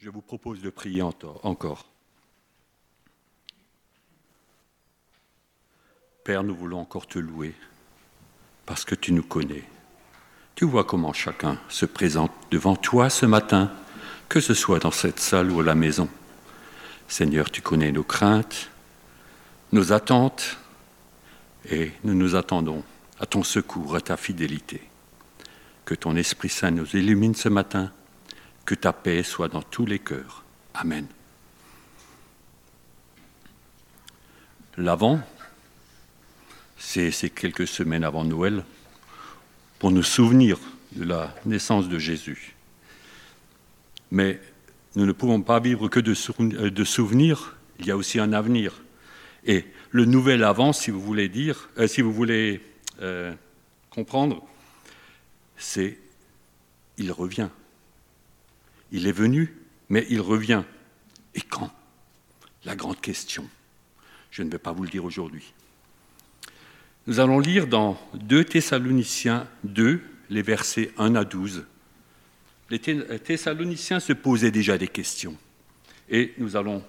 Je vous propose de prier encore. Père, nous voulons encore te louer parce que tu nous connais. Tu vois comment chacun se présente devant toi ce matin, que ce soit dans cette salle ou à la maison. Seigneur, tu connais nos craintes, nos attentes, et nous nous attendons à ton secours, à ta fidélité. Que ton Esprit Saint nous illumine ce matin, que ta paix soit dans tous les cœurs. Amen. L'avant, c'est quelques semaines avant Noël, pour nous souvenir de la naissance de Jésus. Mais nous ne pouvons pas vivre que de, euh, souvenirs, il y a aussi un avenir. Et le nouvel avant, si vous voulez dire, euh, si vous voulez euh, comprendre, c'est il revient. Il est venu, mais il revient. Et quand? La grande question. Je ne vais pas vous le dire aujourd'hui. Nous allons lire dans 2 Thessaloniciens 2, les versets 1 à 12. Les Thessaloniciens se posaient déjà des questions. Et nous allons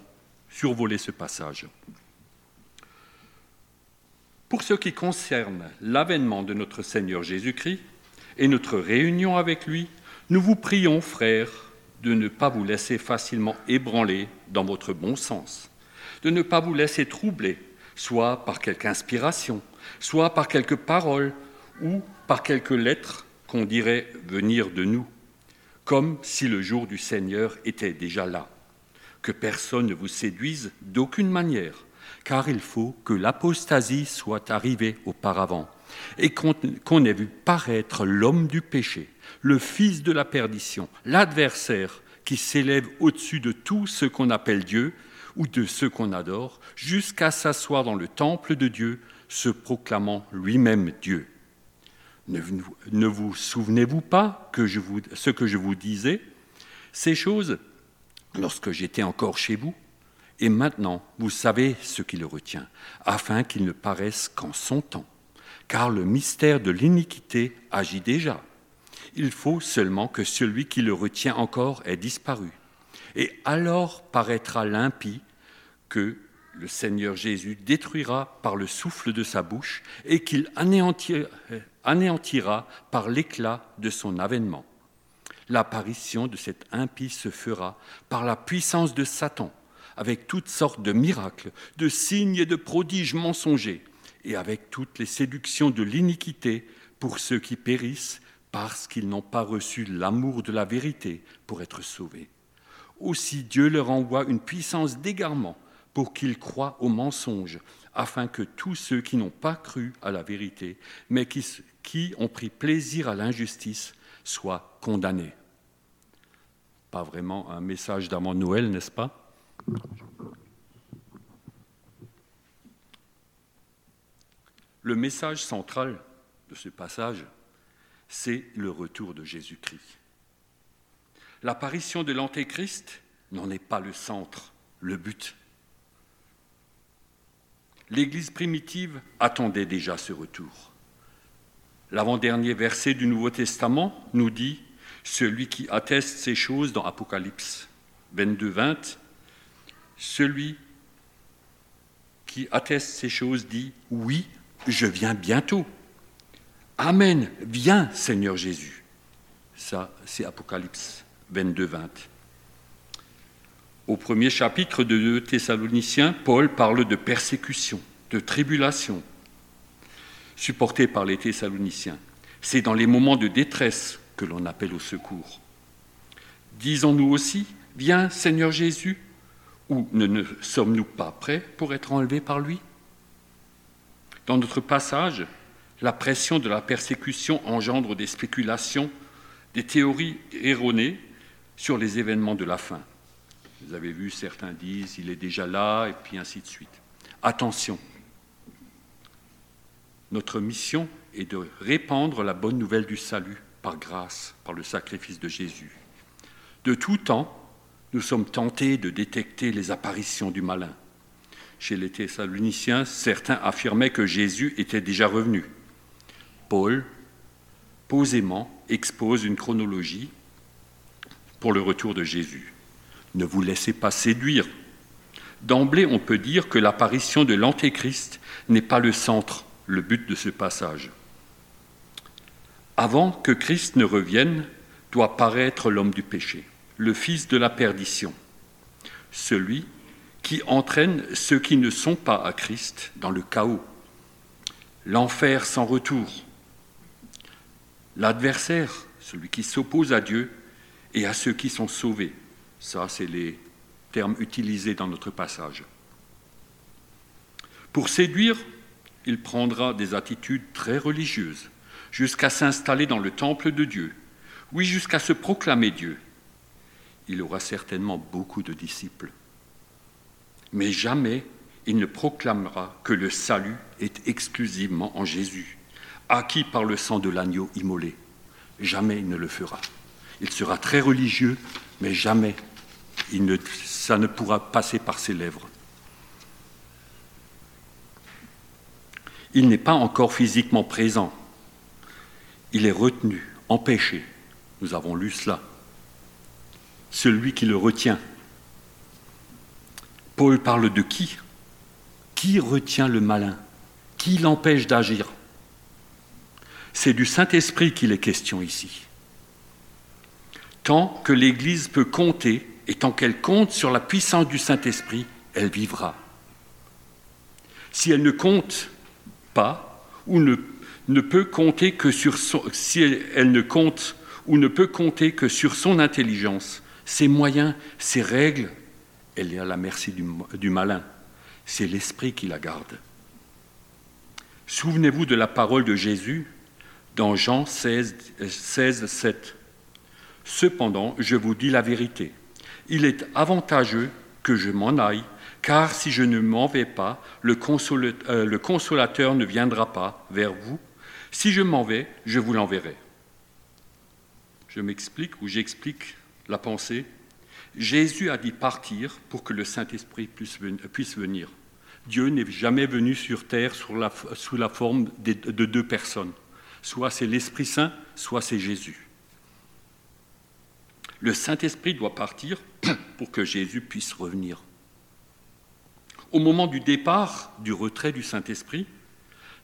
survoler ce passage. Pour ce qui concerne l'avènement de notre Seigneur Jésus-Christ et notre réunion avec lui, nous vous prions, frères, de ne pas vous laisser facilement ébranler dans votre bon sens, de ne pas vous laisser troubler, soit par quelque inspiration, soit par quelques paroles ou par quelques lettres qu'on dirait venir de nous, comme si le jour du Seigneur était déjà là. Que personne ne vous séduise d'aucune manière car il faut que l'apostasie soit arrivée auparavant, et qu'on ait vu paraître l'homme du péché, le fils de la perdition, l'adversaire qui s'élève au-dessus de tout ce qu'on appelle Dieu ou de ce qu'on adore, jusqu'à s'asseoir dans le temple de Dieu, se proclamant lui-même Dieu. Ne, vous souvenez-vous pas que je vous, ce que je vous disais? Ces choses, lorsque j'étais encore chez vous, et maintenant, vous savez ce qui le retient, afin qu'il ne paraisse qu'en son temps. Car le mystère de l'iniquité agit déjà. Il faut seulement que celui qui le retient encore ait disparu. Et alors paraîtra l'impie que le Seigneur Jésus détruira par le souffle de sa bouche et qu'il anéantira par l'éclat de son avènement. L'apparition de cet impie se fera par la puissance de Satan avec toutes sortes de miracles, de signes et de prodiges mensongers, et avec toutes les séductions de l'iniquité pour ceux qui périssent parce qu'ils n'ont pas reçu l'amour de la vérité pour être sauvés. Aussi Dieu leur envoie une puissance d'égarement pour qu'ils croient aux mensonges, afin que tous ceux qui n'ont pas cru à la vérité, mais qui, ont pris plaisir à l'injustice, soient condamnés. Pas vraiment un message d'avant Noël, n'est-ce pas? Le message central de ce passage, c'est le retour de Jésus-Christ. L'apparition de l'Antéchrist n'en est pas le centre, le but. L'Église primitive attendait déjà ce retour. L'avant-dernier verset du Nouveau Testament nous dit Celui qui atteste ces choses dans Apocalypse 22, 20, celui qui atteste ces choses dit, oui, je viens bientôt. Amen, viens Seigneur Jésus. Ça, c'est Apocalypse 22, 20. Au premier chapitre de 2 Thessaloniciens, Paul parle de persécution, de tribulation, supportée par les Thessaloniciens. C'est dans les moments de détresse que l'on appelle au secours. Disons-nous aussi, viens Seigneur Jésus, ou ne, sommes-nous pas prêts pour être enlevés par lui? Dans notre passage, la pression de la persécution engendre des spéculations, des théories erronées sur les événements de la fin. Vous avez vu, certains disent il est déjà là, et puis ainsi de suite. Attention, notre mission est de répandre la bonne nouvelle du salut par grâce, par le sacrifice de Jésus. De tout temps, nous sommes tentés de détecter les apparitions du malin. Chez les Thessaloniciens, certains affirmaient que Jésus était déjà revenu. Paul, posément, expose une chronologie pour le retour de Jésus. Ne vous laissez pas séduire. D'emblée, on peut dire que l'apparition de l'Antéchrist n'est pas le centre, le but de ce passage. Avant que Christ ne revienne, doit paraître l'homme du péché, le fils de la perdition, celui qui entraîne ceux qui ne sont pas à Christ dans le chaos, l'enfer sans retour, l'adversaire, celui qui s'oppose à Dieu et à ceux qui sont sauvés. Ça, c'est les termes utilisés dans notre passage. Pour séduire, il prendra des attitudes très religieuses, jusqu'à s'installer dans le temple de Dieu, oui, jusqu'à se proclamer Dieu. Il aura certainement beaucoup de disciples. Mais jamais il ne proclamera que le salut est exclusivement en Jésus, acquis par le sang de l'agneau immolé. Jamais il ne le fera. Il sera très religieux, mais jamais ça ne pourra passer par ses lèvres. Il n'est pas encore physiquement présent. Il est retenu, empêché. Nous avons lu cela. Celui qui le retient. Paul parle de qui? Qui retient le malin? Qui l'empêche d'agir? C'est du Saint-Esprit qu'il est question ici. Tant que l'Église peut compter, et tant qu'elle compte sur la puissance du Saint-Esprit, elle vivra. Si elle ne compte pas, ou ne, peut compter que sur son, intelligence, ses moyens, ses règles, elle est à la merci du malin. C'est l'esprit qui la garde. Souvenez-vous de la parole de Jésus dans Jean 16, 16 7. Cependant, je vous dis la vérité. Il est avantageux que je m'en aille, car si je ne m'en vais pas, le consolateur, euh, le consolateur ne viendra pas vers vous. Si je m'en vais, je vous l'enverrai. Je m'explique ou j'explique la pensée. Jésus a dit partir pour que le Saint-Esprit puisse venir. Dieu n'est jamais venu sur terre sous la forme de deux personnes. Soit c'est l'Esprit Saint, soit c'est Jésus. Le Saint-Esprit doit partir pour que Jésus puisse revenir. Au moment du départ, du retrait du Saint-Esprit,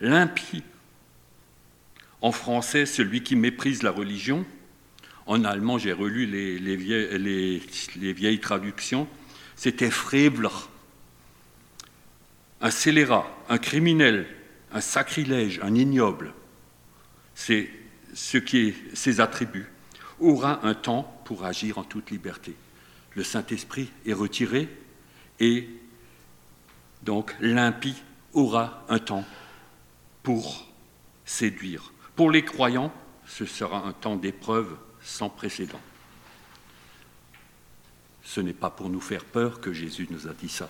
l'impie, en français celui qui méprise la religion, en allemand j'ai relu les, vieilles, traductions, c'était Frevler, un scélérat, un criminel, un sacrilège, un ignoble. C'est ce qui est ses attributs aura un temps pour agir en toute liberté. Le Saint-Esprit est retiré et donc l'impie aura un temps pour séduire. Pour les croyants, ce sera un temps d'épreuve sans précédent. Ce n'est pas pour nous faire peur que Jésus nous a dit ça,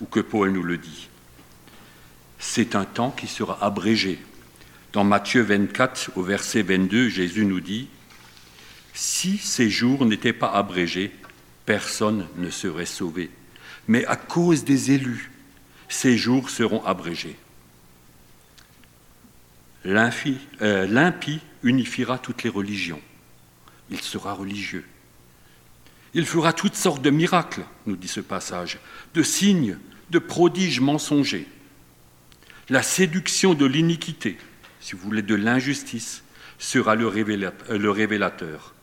ou que Paul nous le dit. C'est un temps qui sera abrégé. Dans Matthieu 24, au verset 22, Jésus nous dit, si ces jours n'étaient pas abrégés, personne ne serait sauvé. Mais à cause des élus, ces jours seront abrégés. Euh, l'impie unifiera toutes les religions. Il sera religieux. Il fera toutes sortes de miracles, nous dit ce passage, de signes, de prodiges mensongers. La séduction de l'iniquité, si vous voulez, de l'injustice, sera le révélateur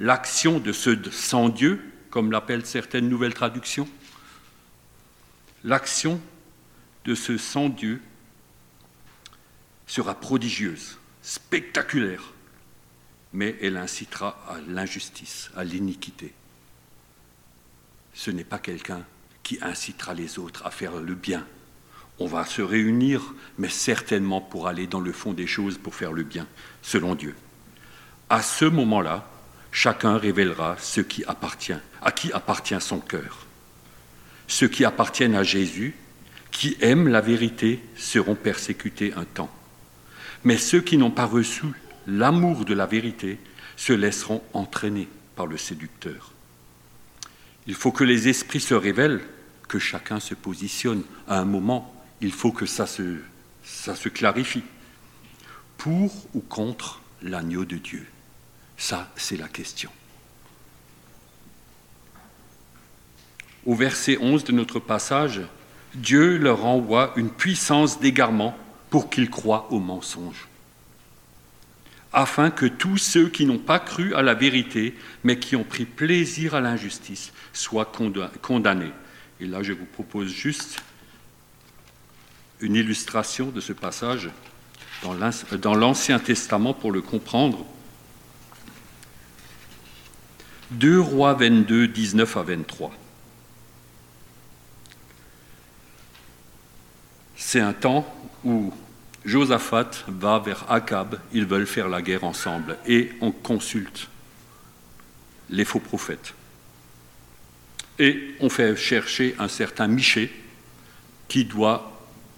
l'action de ce sans Dieu, comme l'appellent certaines nouvelles traductions, l'action de ce sans Dieu sera prodigieuse, spectaculaire, mais elle incitera à l'injustice, à l'iniquité. Ce n'est pas quelqu'un qui incitera les autres à faire le bien. On va se réunir, mais certainement pour aller dans le fond des choses, pour faire le bien, selon Dieu. À ce moment-là, chacun révélera ce qui appartient, à qui appartient son cœur. Ceux qui appartiennent à Jésus, qui aiment la vérité, seront persécutés un temps. Mais ceux qui n'ont pas reçu l'amour de la vérité se laisseront entraîner par le séducteur. Il faut que les esprits se révèlent, que chacun se positionne. À un moment, il faut que ça se, ça clarifie. Pour ou contre l'agneau de Dieu? Ça, c'est la question. au verset 11 de notre passage, Dieu leur envoie une puissance d'égarement pour qu'ils croient au mensonge, afin que tous ceux qui n'ont pas cru à la vérité, mais qui ont pris plaisir à l'injustice, soient condamnés. Et là, je vous propose juste une illustration de ce passage dans l'Ancien Testament pour le comprendre. 2 Rois 22, 19 à 23. C'est un temps où Josaphat va vers Akab, ils veulent faire la guerre ensemble, et on consulte les faux prophètes. Et on fait chercher un certain Miché qui doit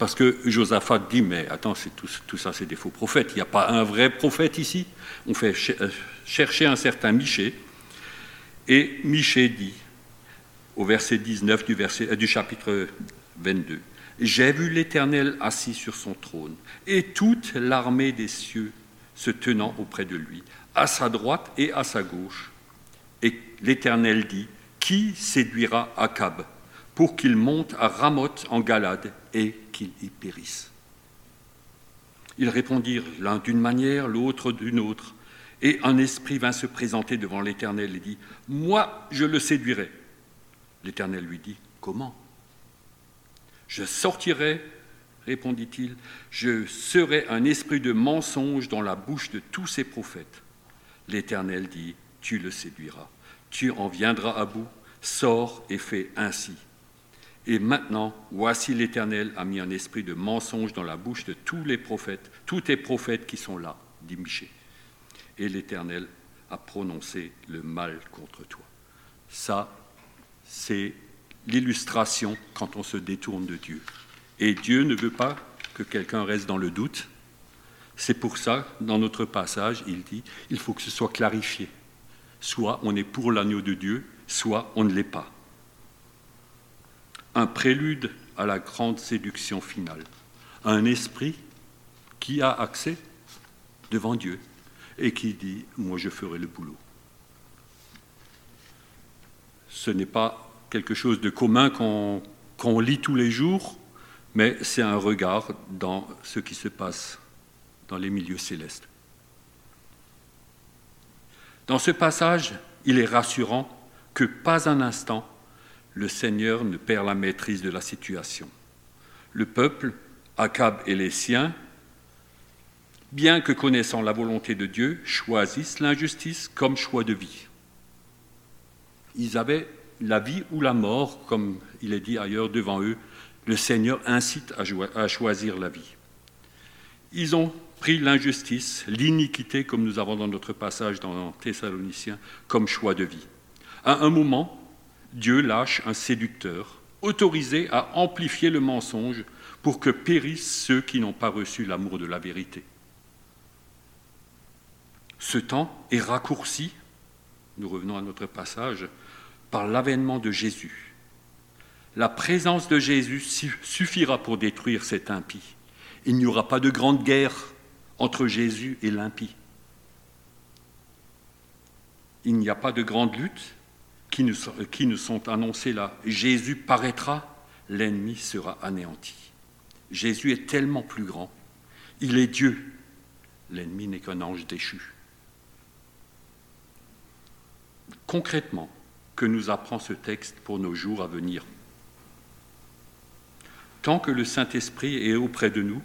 parce que Josaphat dit, mais attends, tout, tout, ça c'est des faux prophètes, il n'y a pas un vrai prophète ici. On fait euh, chercher un certain Miché, et Miché dit, au verset 19 du, euh, du chapitre 22, J'ai vu l'Éternel assis sur son trône, et toute l'armée des cieux se tenant auprès de lui, à sa droite et à sa gauche. Et l'Éternel dit, Qui séduira Akab pour qu'il monte à Ramoth en Galade et qu'il y périsse. Ils répondirent l'un d'une manière, l'autre d'une autre, et un esprit vint se présenter devant l'Éternel et dit, Moi, je le séduirai. L'Éternel lui dit, Comment Je sortirai, répondit-il, je serai un esprit de mensonge dans la bouche de tous ces prophètes. L'Éternel dit, Tu le séduiras, tu en viendras à bout, sors et fais ainsi. Et maintenant, voici l'Éternel a mis un esprit de mensonge dans la bouche de tous les prophètes, tous les prophètes qui sont là, dit Michée. Et l'Éternel a prononcé le mal contre toi. Ça, c'est l'illustration quand on se détourne de Dieu. Et Dieu ne veut pas que quelqu'un reste dans le doute. C'est pour ça, dans notre passage, il dit, il faut que ce soit clarifié. Soit on est pour l'agneau de Dieu, soit on ne l'est pas un prélude à la grande séduction finale. Un esprit qui a accès devant Dieu et qui dit, moi je ferai le boulot. Ce n'est pas quelque chose de commun qu'on lit tous les jours, mais c'est un regard dans ce qui se passe dans les milieux célestes. Dans ce passage, il est rassurant que pas un instant le Seigneur ne perd la maîtrise de la situation. Le peuple, Akab et les siens, bien que connaissant la volonté de Dieu, choisissent l'injustice comme choix de vie. Ils avaient la vie ou la mort, comme il est dit ailleurs devant eux. Le Seigneur incite à choisir la vie. Ils ont pris l'injustice, l'iniquité, comme nous avons dans notre passage dans Thessaloniciens, comme choix de vie. À un moment, Dieu lâche un séducteur, autorisé à amplifier le mensonge pour que périssent ceux qui n'ont pas reçu l'amour de la vérité. Ce temps est raccourci, nous revenons à notre passage, par l'avènement de Jésus. La présence de Jésus suffira pour détruire cet impie. Il n'y aura pas de grande guerre entre Jésus et l'impie. Il n'y a pas de grande lutte, qui nous, sont, annoncés là. Jésus paraîtra, l'ennemi sera anéanti. Jésus est tellement plus grand. Il est Dieu. L'ennemi n'est qu'un ange déchu. Concrètement, que nous apprend ce texte pour nos jours à venir? Tant que le Saint-Esprit est auprès de nous,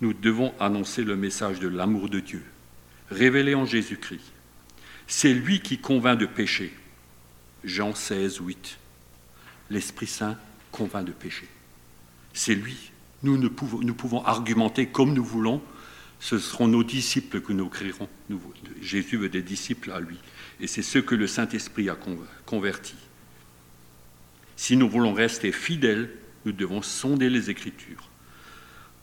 nous devons annoncer le message de l'amour de Dieu, révélé en Jésus-Christ. C'est lui qui convainc de péché, Jean 16, 8. L'Esprit Saint convainc de péché. C'est lui. Nous, pouvons argumenter comme nous voulons. Ce seront nos disciples que nous créerons. Jésus veut des disciples à lui. Et c'est ce que le Saint-Esprit a converti. Si nous voulons rester fidèles, nous devons sonder les Écritures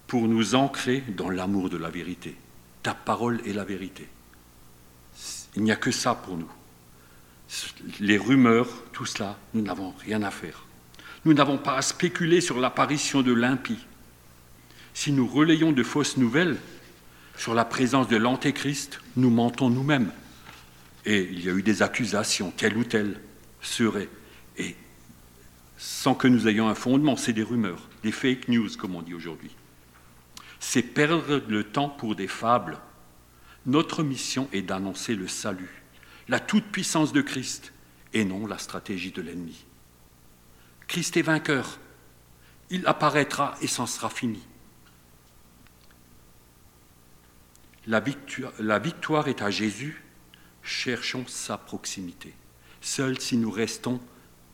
pour nous ancrer dans l'amour de la vérité. Ta parole est la vérité. Il n'y a que ça pour nous les rumeurs, tout cela, nous n'avons rien à faire. Nous n'avons pas à spéculer sur l'apparition de l'impie. Si nous relayons de fausses nouvelles sur la présence de l'Antéchrist, nous mentons nous-mêmes. Et il y a eu des accusations, telle ou telle serait. Et sans que nous ayons un fondement, c'est des rumeurs, des fake news comme on dit aujourd'hui. C'est perdre le temps pour des fables. Notre mission est d'annoncer le salut, la toute-puissance de Christ, et non la stratégie de l'ennemi. Christ est vainqueur. Il apparaîtra et s'en sera fini. La victoire, est à Jésus. Cherchons sa proximité. Seul si nous restons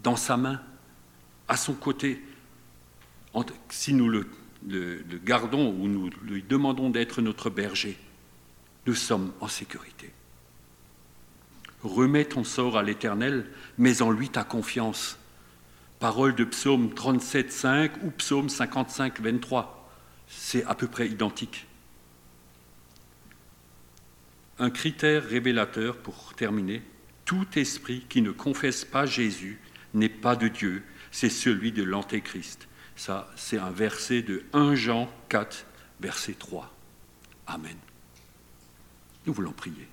dans sa main, à son côté, si nous le gardons ou nous lui demandons d'être notre berger, nous sommes en sécurité. Remets ton sort à l'Éternel, mets en lui ta confiance. Parole de psaume 37, 5 ou psaume 55, 23. C'est à peu près identique. Un critère révélateur pour terminer, tout esprit qui ne confesse pas Jésus n'est pas de Dieu, c'est celui de l'Antéchrist. Ça, c'est un verset de 1 Jean 4, verset 3. Amen. Nous voulons prier.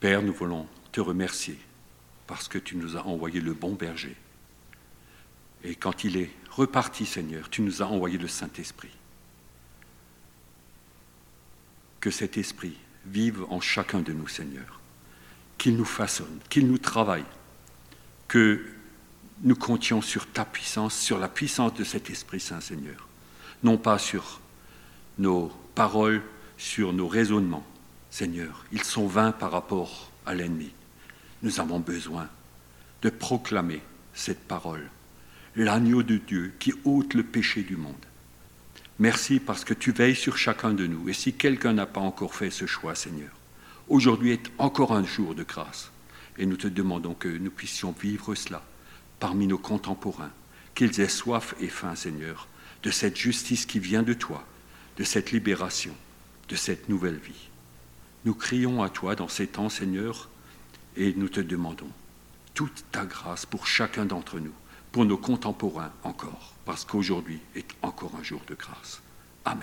Père, nous voulons te remercier parce que tu nous as envoyé le bon berger. Et quand il est reparti, Seigneur, tu nous as envoyé le Saint-Esprit. Que cet Esprit vive en chacun de nous, Seigneur. Qu'il nous façonne, qu'il nous travaille, que nous comptions sur ta puissance, sur la puissance de cet Esprit Saint, Seigneur. Non pas sur nos paroles, sur nos raisonnements, Seigneur, ils sont vains par rapport à l'ennemi. Nous avons besoin de proclamer cette parole, l'agneau de Dieu qui ôte le péché du monde. Merci parce que tu veilles sur chacun de nous. Et si quelqu'un n'a pas encore fait ce choix, Seigneur, aujourd'hui est encore un jour de grâce. Et nous te demandons que nous puissions vivre cela parmi nos contemporains, qu'ils aient soif et faim, Seigneur, de cette justice qui vient de toi, de cette libération, de cette nouvelle vie. Nous crions à toi dans ces temps, Seigneur, et nous te demandons toute ta grâce pour chacun d'entre nous, pour nos contemporains encore, parce qu'aujourd'hui est encore un jour de grâce. Amen.